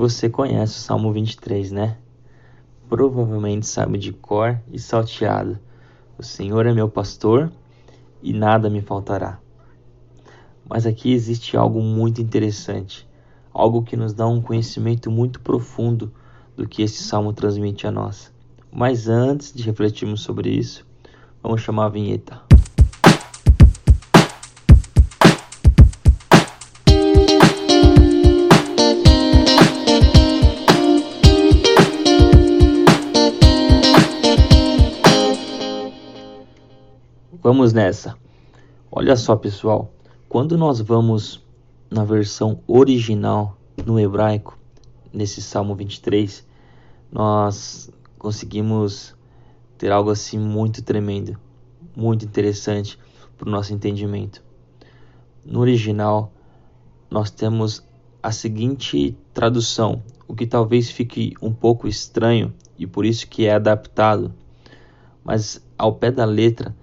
Você conhece o Salmo 23, né? Provavelmente sabe de cor e salteado. O Senhor é meu pastor e nada me faltará. Mas aqui existe algo muito interessante, algo que nos dá um conhecimento muito profundo do que esse salmo transmite a nós. Mas antes de refletirmos sobre isso, vamos chamar a vinheta. Vamos nessa. Olha só, pessoal, quando nós vamos na versão original no hebraico, nesse Salmo 23, nós conseguimos ter algo assim muito tremendo, muito interessante para o nosso entendimento. No original, nós temos a seguinte tradução, o que talvez fique um pouco estranho e por isso que é adaptado, mas ao pé da letra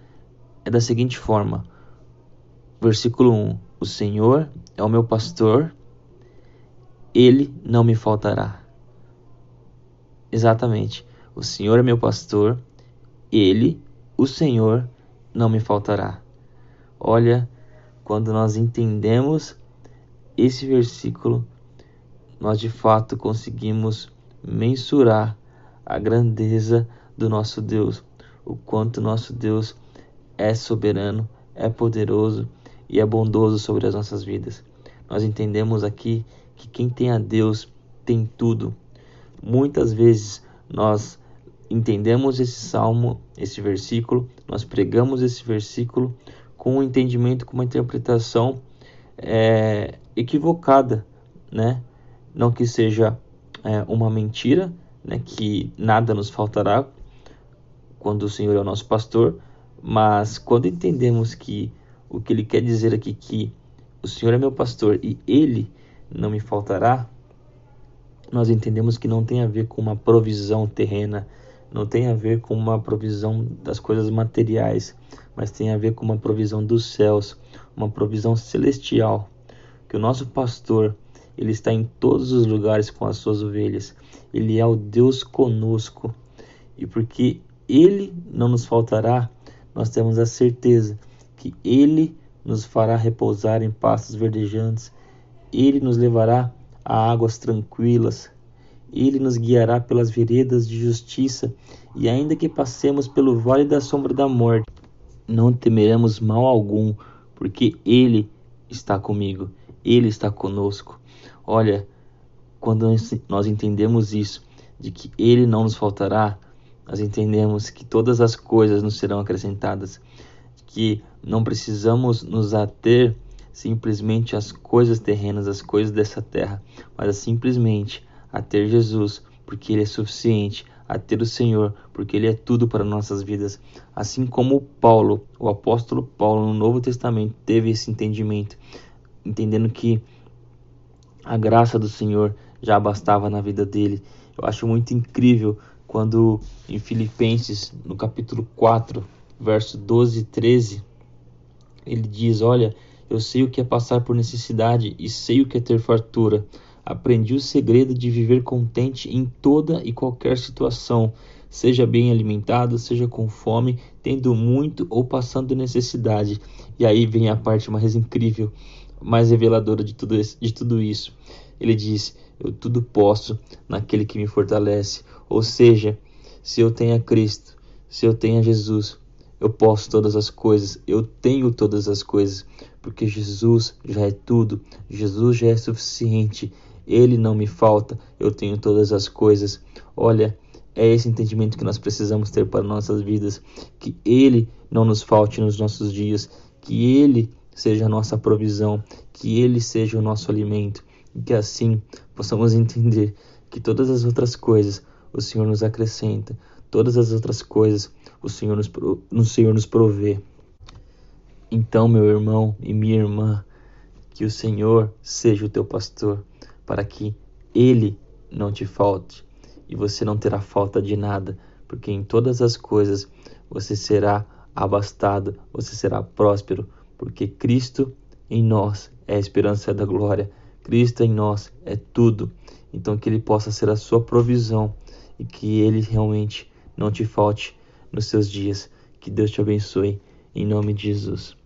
é da seguinte forma: versículo 1: O Senhor é o meu pastor, ele não me faltará. Exatamente. O Senhor é meu pastor, ele, o Senhor, não me faltará. Olha, quando nós entendemos esse versículo, nós de fato conseguimos mensurar a grandeza do nosso Deus, o quanto nosso Deus é soberano, é poderoso e é bondoso sobre as nossas vidas. Nós entendemos aqui que quem tem a Deus tem tudo. Muitas vezes nós entendemos esse salmo, esse versículo, nós pregamos esse versículo com um entendimento, com uma interpretação é, equivocada, né? Não que seja é, uma mentira, né? Que nada nos faltará quando o Senhor é o nosso pastor, mas quando entendemos que o que ele quer dizer aqui que o Senhor é meu pastor e ele não me faltará, nós entendemos que não tem a ver com uma provisão terrena, não tem a ver com uma provisão das coisas materiais, mas tem a ver com uma provisão dos céus, uma provisão celestial. Que o nosso pastor, ele está em todos os lugares com as suas ovelhas. Ele é o Deus conosco. E porque ele não nos faltará, nós temos a certeza que Ele nos fará repousar em pastos verdejantes, Ele nos levará a águas tranquilas, Ele nos guiará pelas veredas de justiça, e ainda que passemos pelo vale da sombra da morte, não temeremos mal algum, porque Ele está comigo, Ele está conosco. Olha, quando nós entendemos isso, de que Ele não nos faltará, nós entendemos que todas as coisas nos serão acrescentadas, que não precisamos nos ater simplesmente às coisas terrenas, às coisas dessa terra, mas a simplesmente a ter Jesus, porque Ele é suficiente, a ter o Senhor, porque Ele é tudo para nossas vidas. Assim como Paulo, o apóstolo Paulo, no Novo Testamento, teve esse entendimento, entendendo que a graça do Senhor já bastava na vida dele. Eu acho muito incrível quando em Filipenses, no capítulo 4, verso 12 e 13, ele diz: Olha, eu sei o que é passar por necessidade e sei o que é ter fartura. Aprendi o segredo de viver contente em toda e qualquer situação, seja bem alimentado, seja com fome, tendo muito ou passando necessidade. E aí vem a parte mais incrível, mais reveladora de tudo, isso. Ele diz: Eu tudo posso naquele que me fortalece. Ou seja, se eu tenho a Cristo, se eu tenho a Jesus, eu posso todas as coisas, eu tenho todas as coisas, porque Jesus já é tudo, Jesus já é suficiente, Ele não me falta, eu tenho todas as coisas. Olha, é esse entendimento que nós precisamos ter para nossas vidas, que Ele não nos falte nos nossos dias, que Ele seja a nossa provisão, que Ele seja o nosso alimento, e que assim possamos entender que todas as outras coisas o Senhor nos acrescenta. Todas as outras coisas o Senhor nos, o Senhor nos provê. Então, meu irmão e minha irmã, que o Senhor seja o teu pastor, para que Ele não te falte e você não terá falta de nada, porque em todas as coisas você será abastado, você será próspero, porque Cristo em nós é a esperança da glória. Cristo em nós é tudo. Então que ele possa ser a sua provisão e que ele realmente não te falte nos seus dias. Que Deus te abençoe em nome de Jesus.